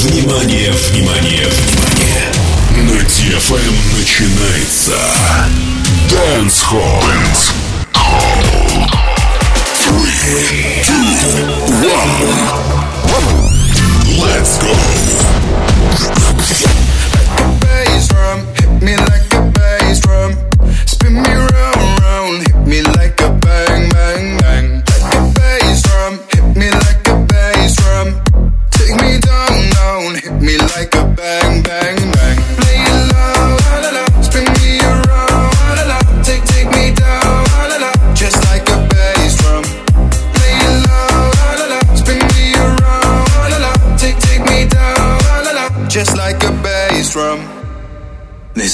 Внимание, внимание, внимание! На DFM начинается Dance Hall. Dance Hall. Three, two, one. Let's go. Like a bass drum, hit me like a bass drum, spin me round.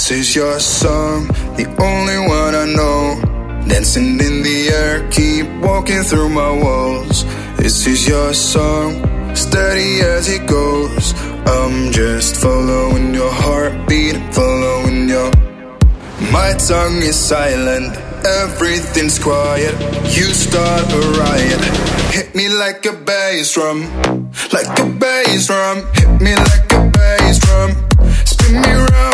This is your song, the only one I know. Dancing in the air, keep walking through my walls. This is your song, steady as it goes. I'm just following your heartbeat, following your. My tongue is silent, everything's quiet. You start a riot. Hit me like a bass drum, like a bass drum. Hit me like a bass drum. Spin me round.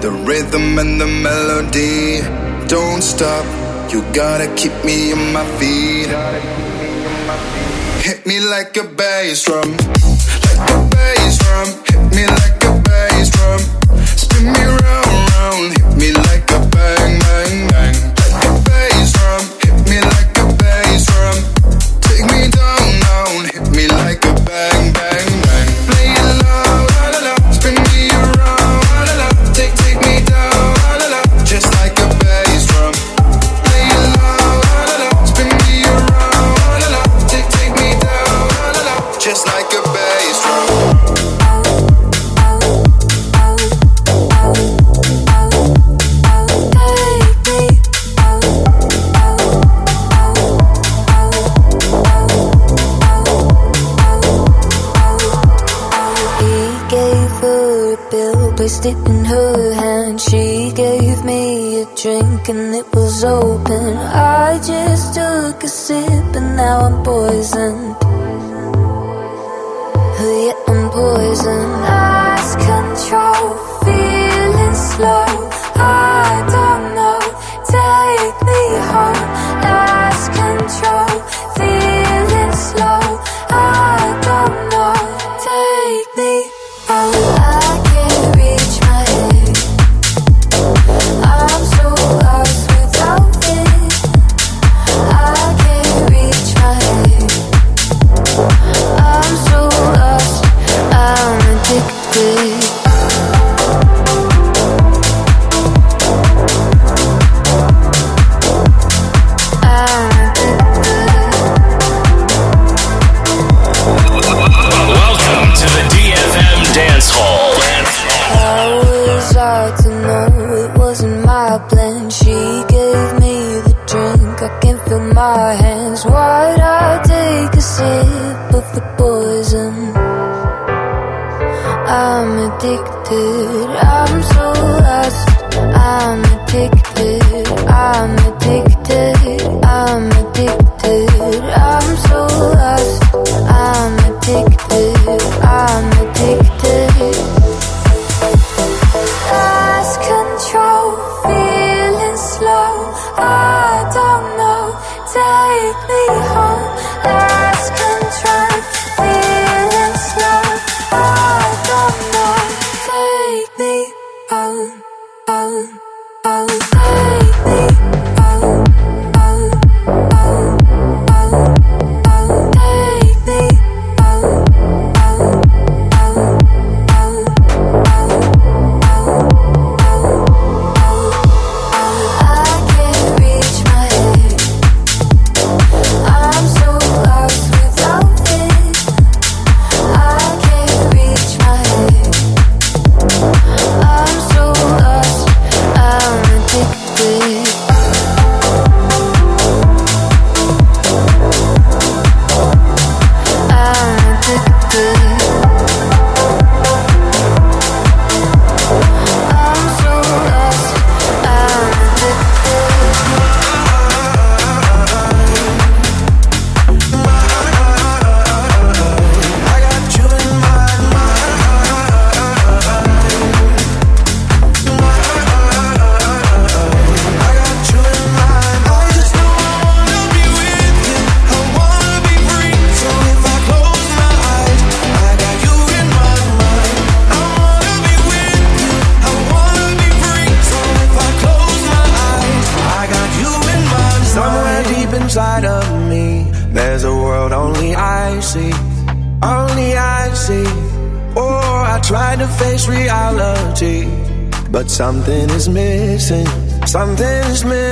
The rhythm and the melody don't stop. You gotta keep me on my feet. Hit me like a bass drum, like a bass drum. Hit me like a bass drum. Spin me round, round. Hit me like a bang, bang. squeezed it in her hand. She gave me a drink and it was open. I just took a sip and now I'm poisoned. Something is missing. Something is missing.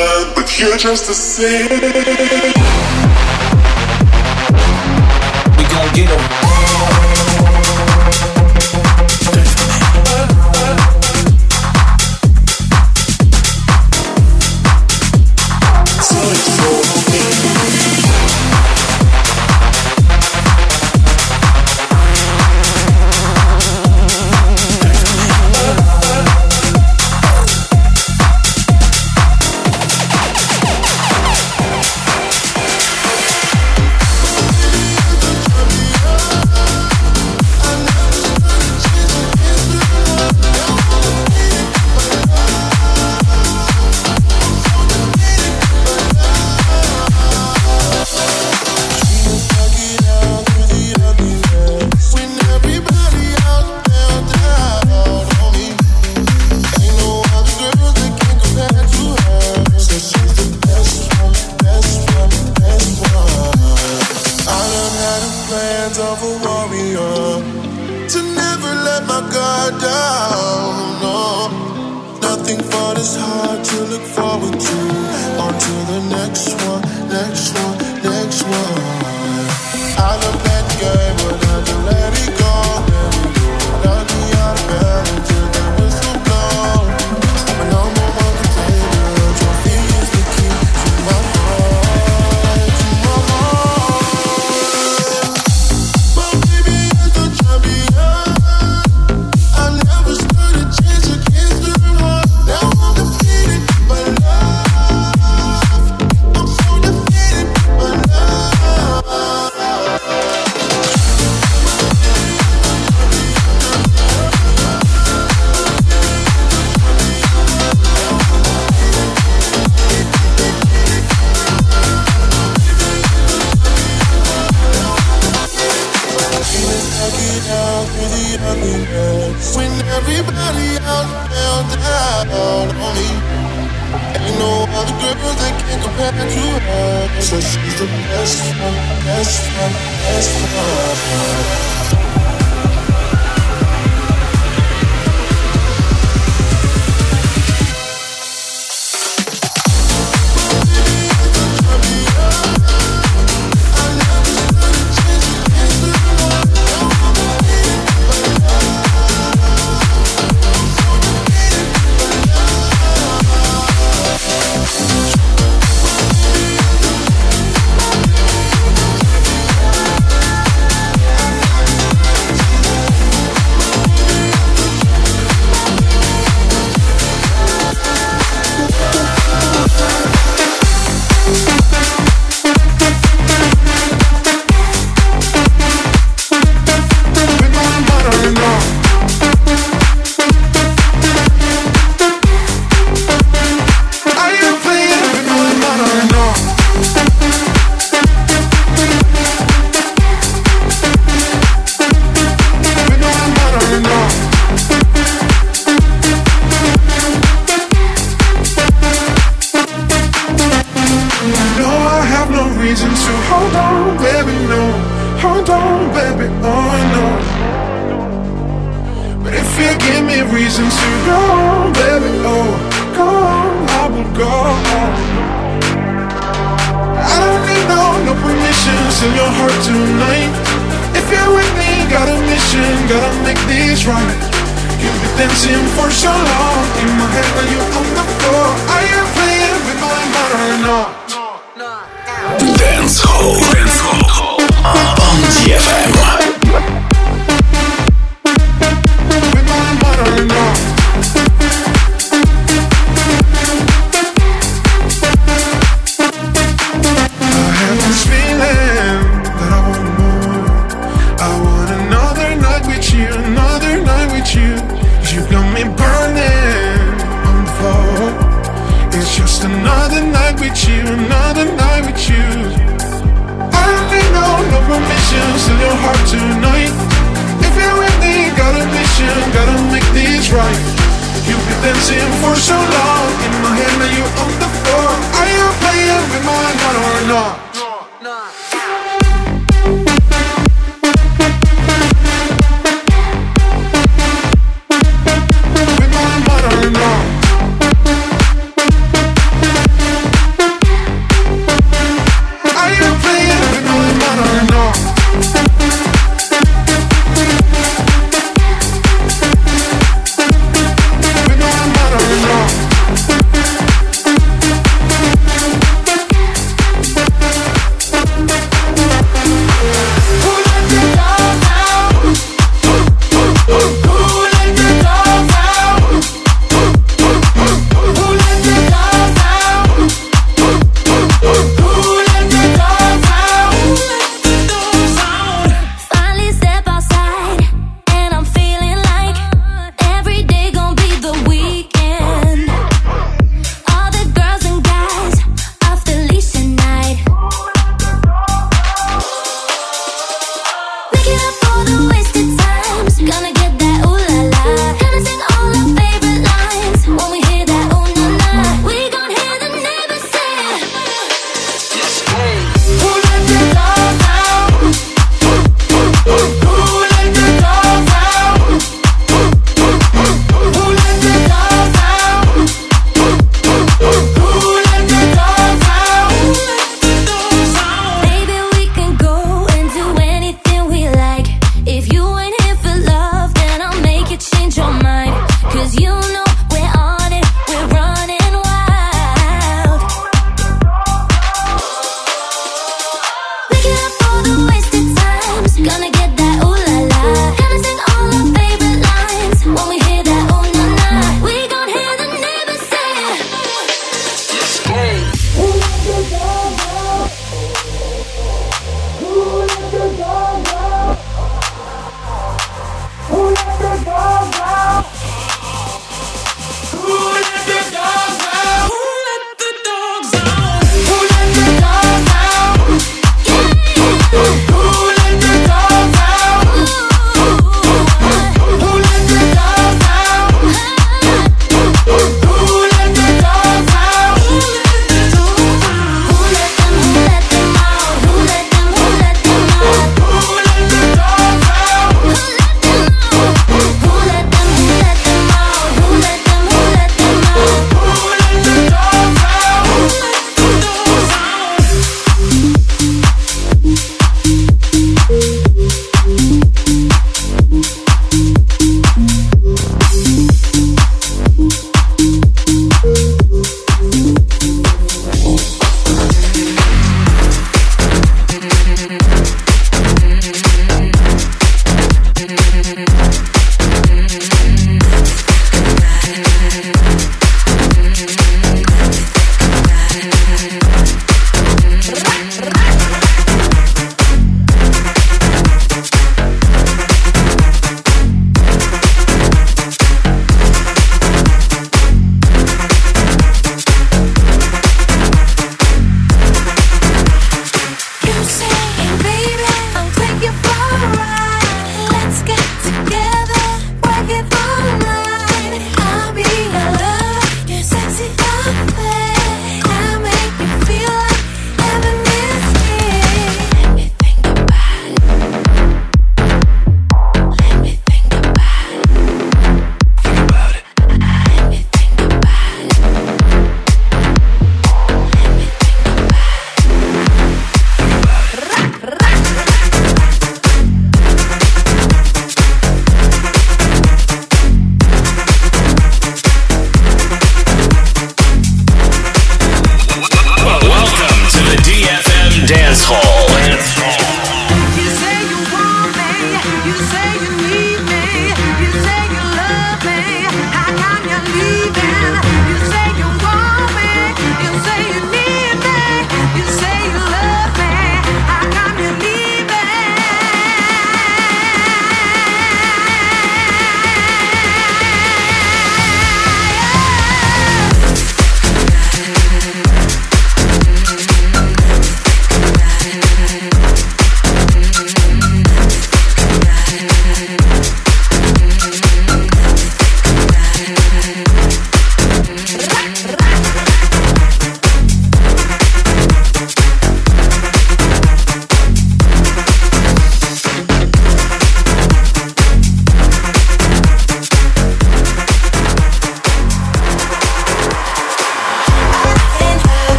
blood, but you're just the same. We gon' get 'em.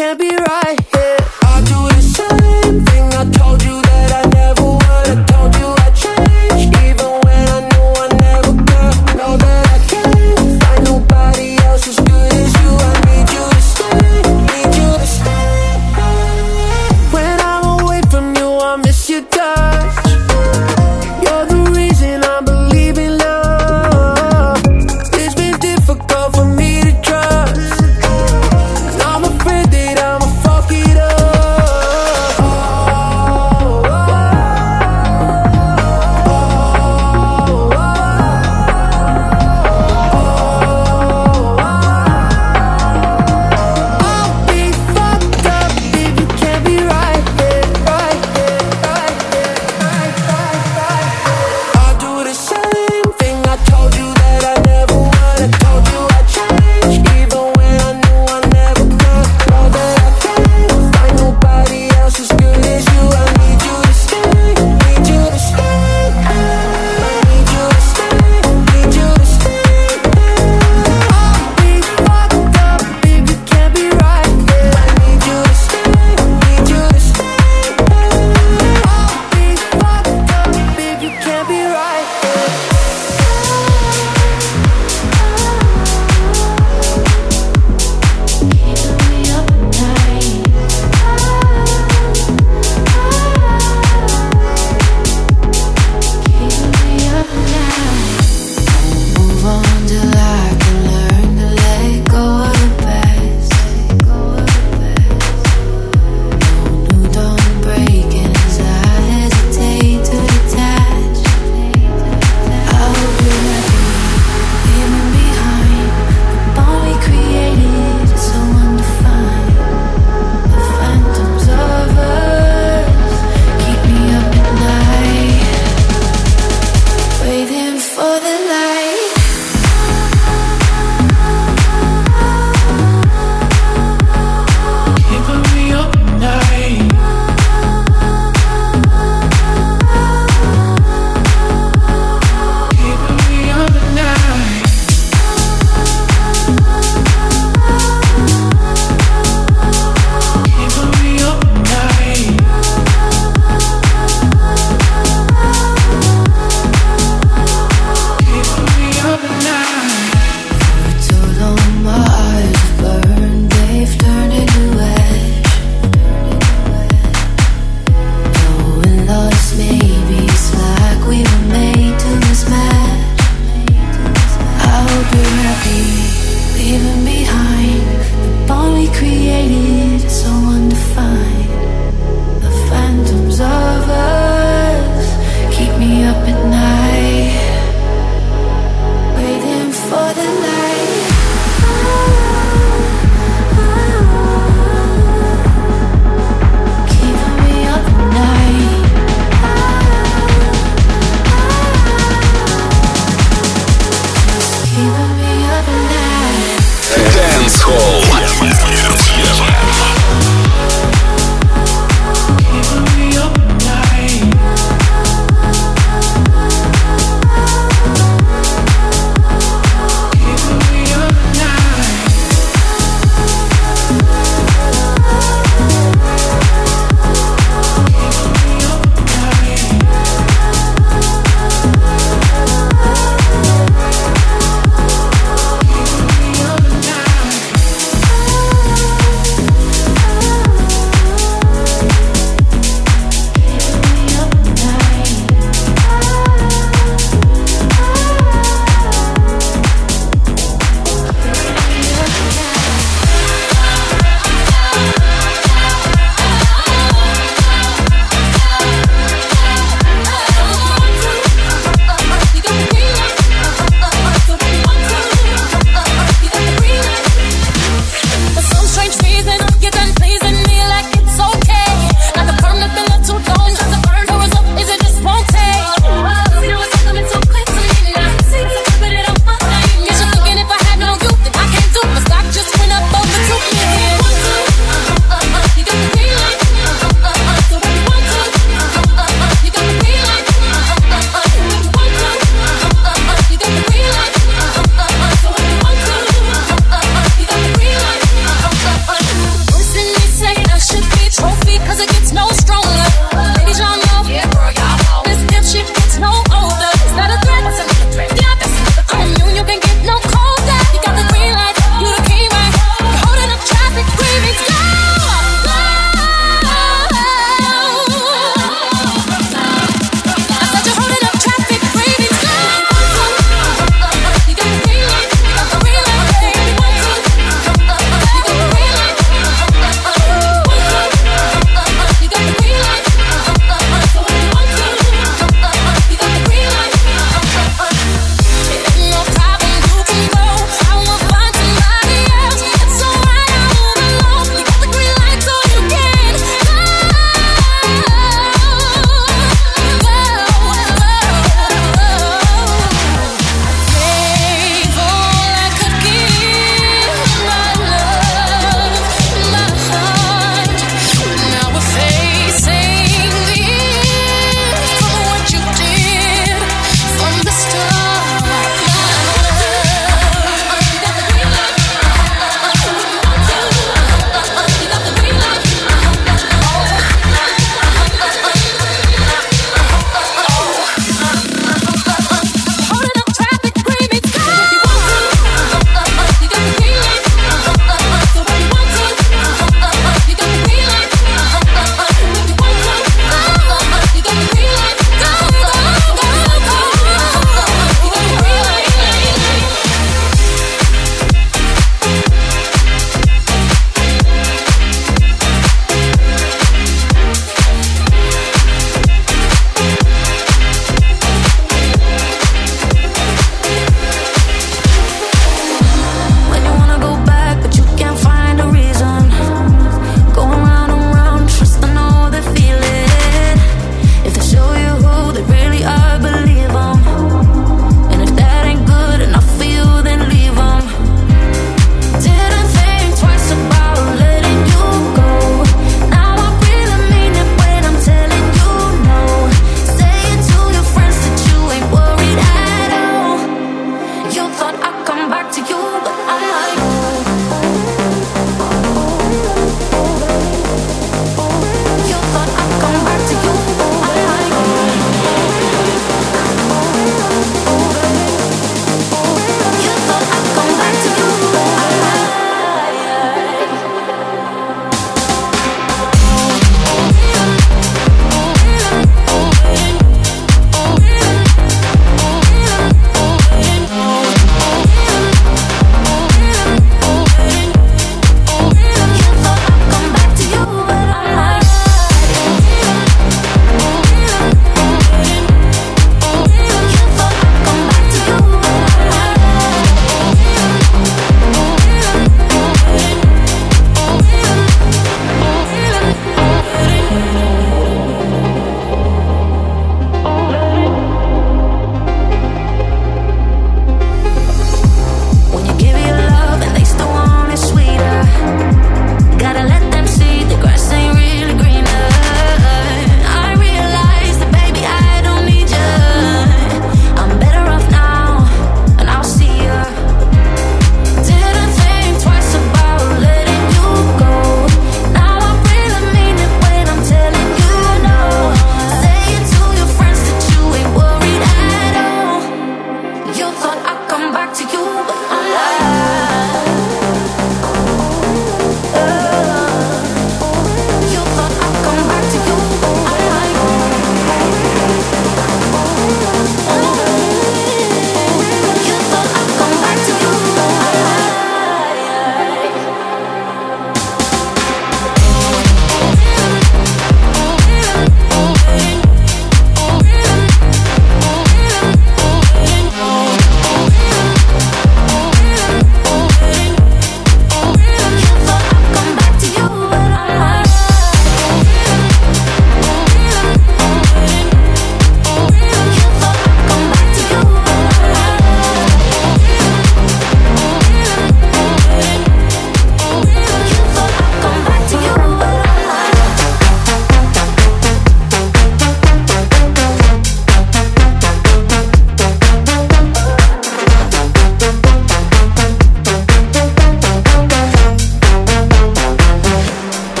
can't be right here.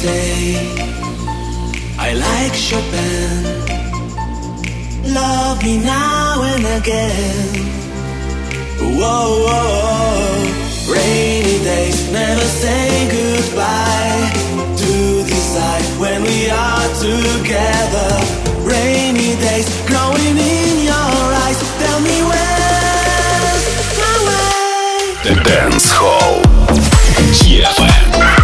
say I like Chopin. Love me now and again. Whoa, whoa, rainy days never say goodbye. To decide when we are together. Rainy days growing in your eyes. Tell me where's my way. The dance hall. DFM.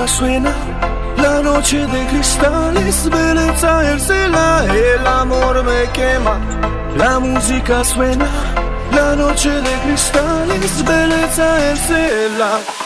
luna suena, la noche de cristales, belleza ercela, el amor me quema. La música suena, la noche de cristales, belleza ercela.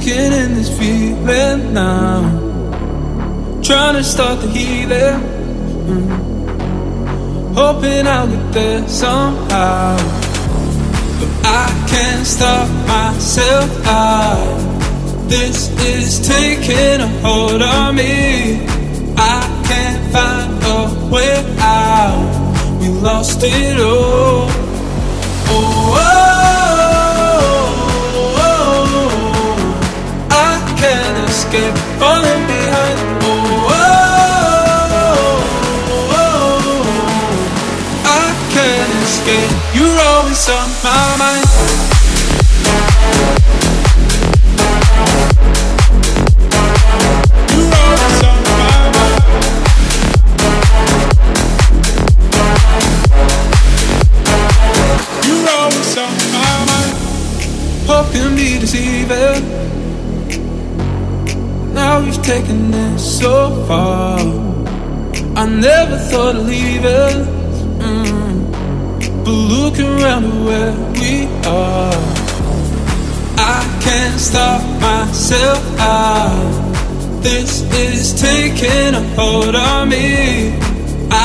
sinking in this feeling now. Trying to start the healing. Mm. Hoping I'll get there somehow. But I can't stop myself. I, this is taking a hold on me. I can't find a way out. We lost it all. oh. oh. falling behind. Oh, oh, oh, oh, oh, I can't escape. You're always on my mind. Hope you to how we've taken this so far. I never thought I'd leave it. mm. but looking around where we are, I can't stop myself. out. this is taking a hold on me.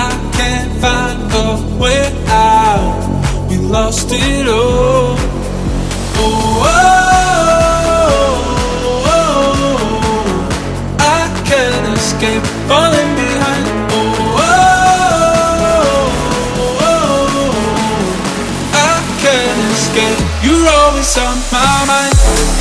I can't find a way out. We lost it all. Oh. oh. escape, falling behind. Oh, oh, oh, oh, oh I can't escape. You're always on my mind.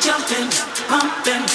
jumping, pumping.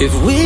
If we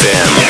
DFM.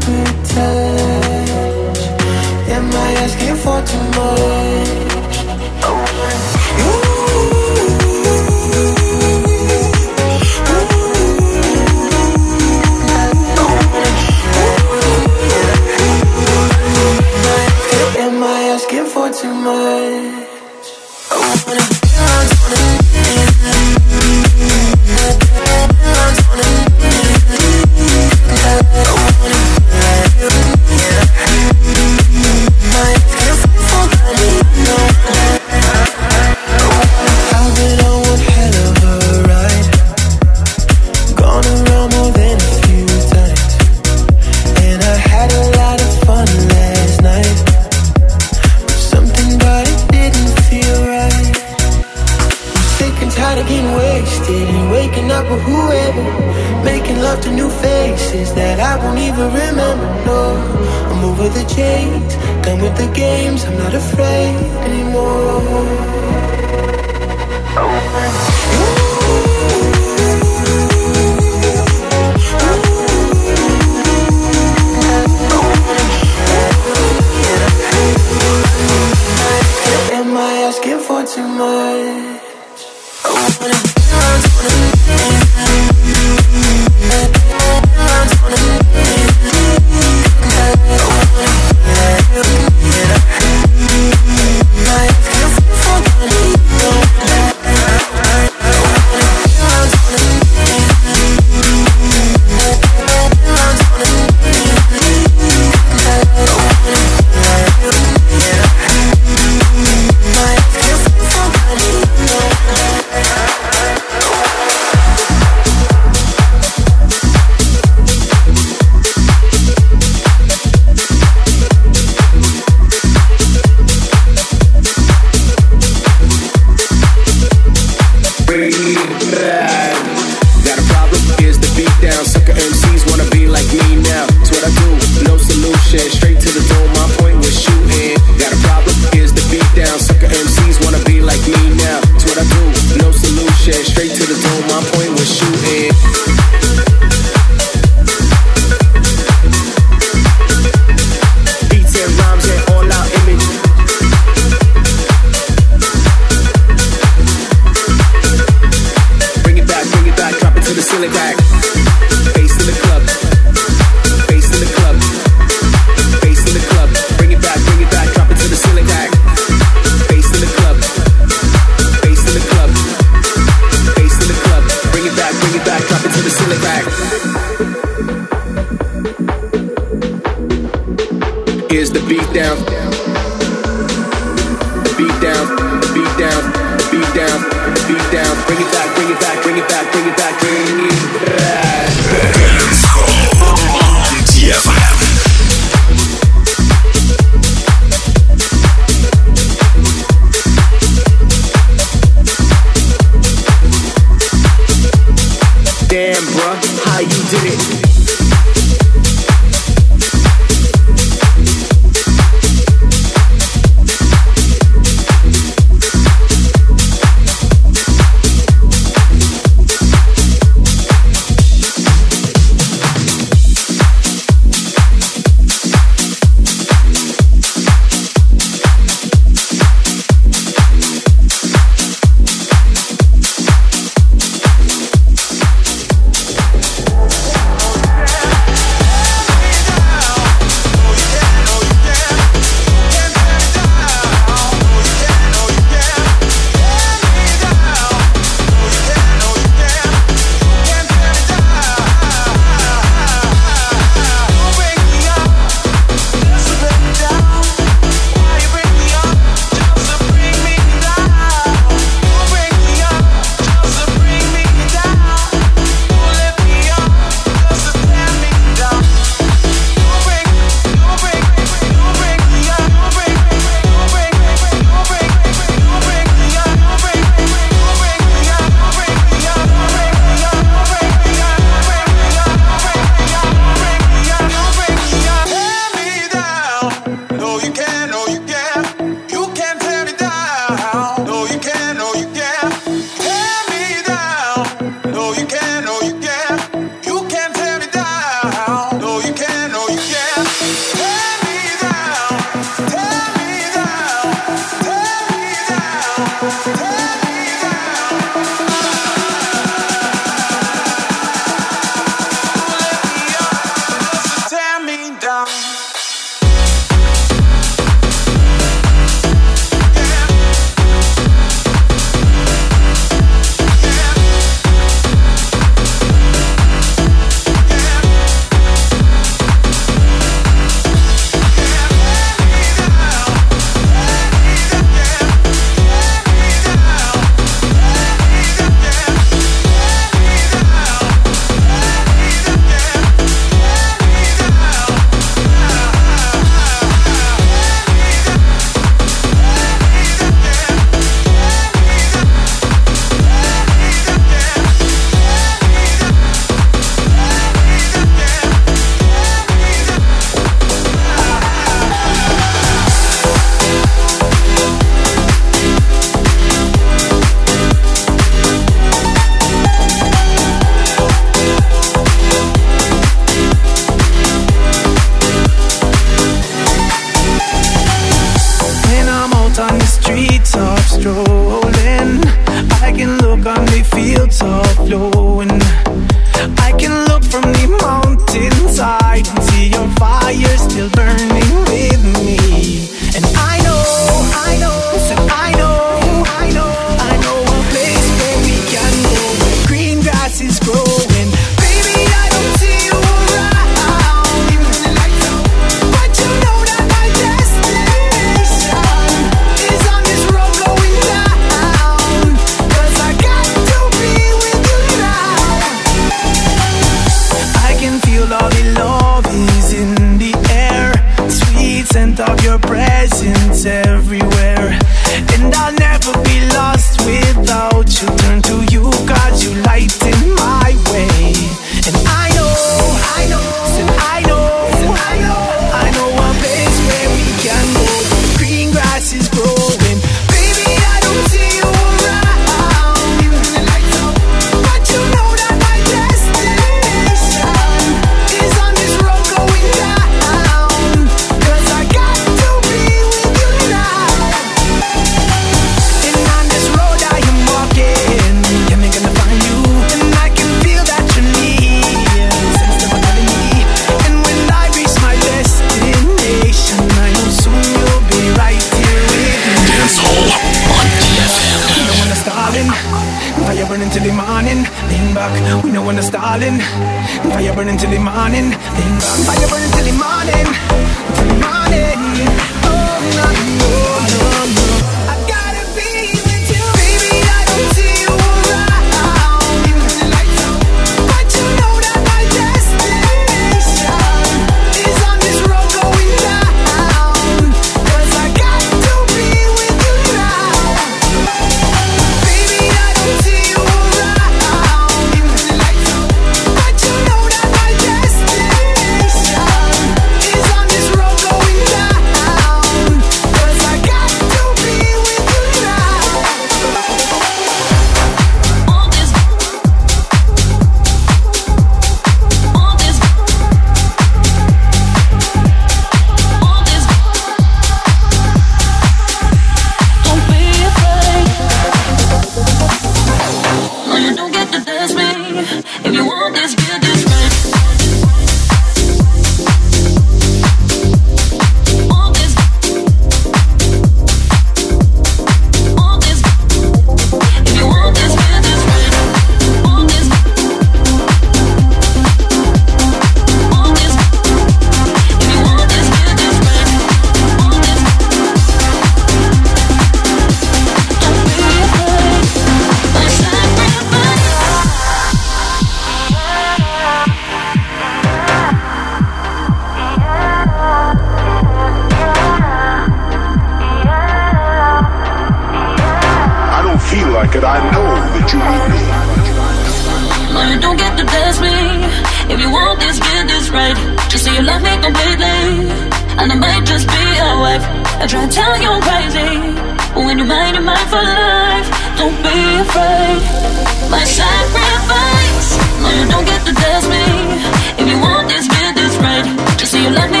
Right. You love me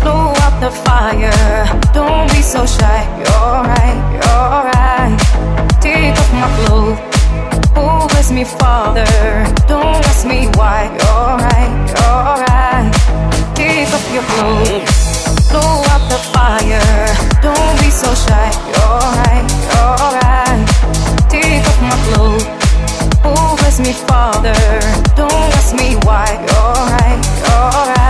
blow up the fire. Don't be so shy, you're right, you're right. Take off my clothes, oh bless me, Father. Don't ask me why, you're right, you're right. Take off your clothes, blow up the fire. Don't be so shy, you're right, you're right. Take off my clothes, oh bless me, Father. Don't ask me why, Alright, alright.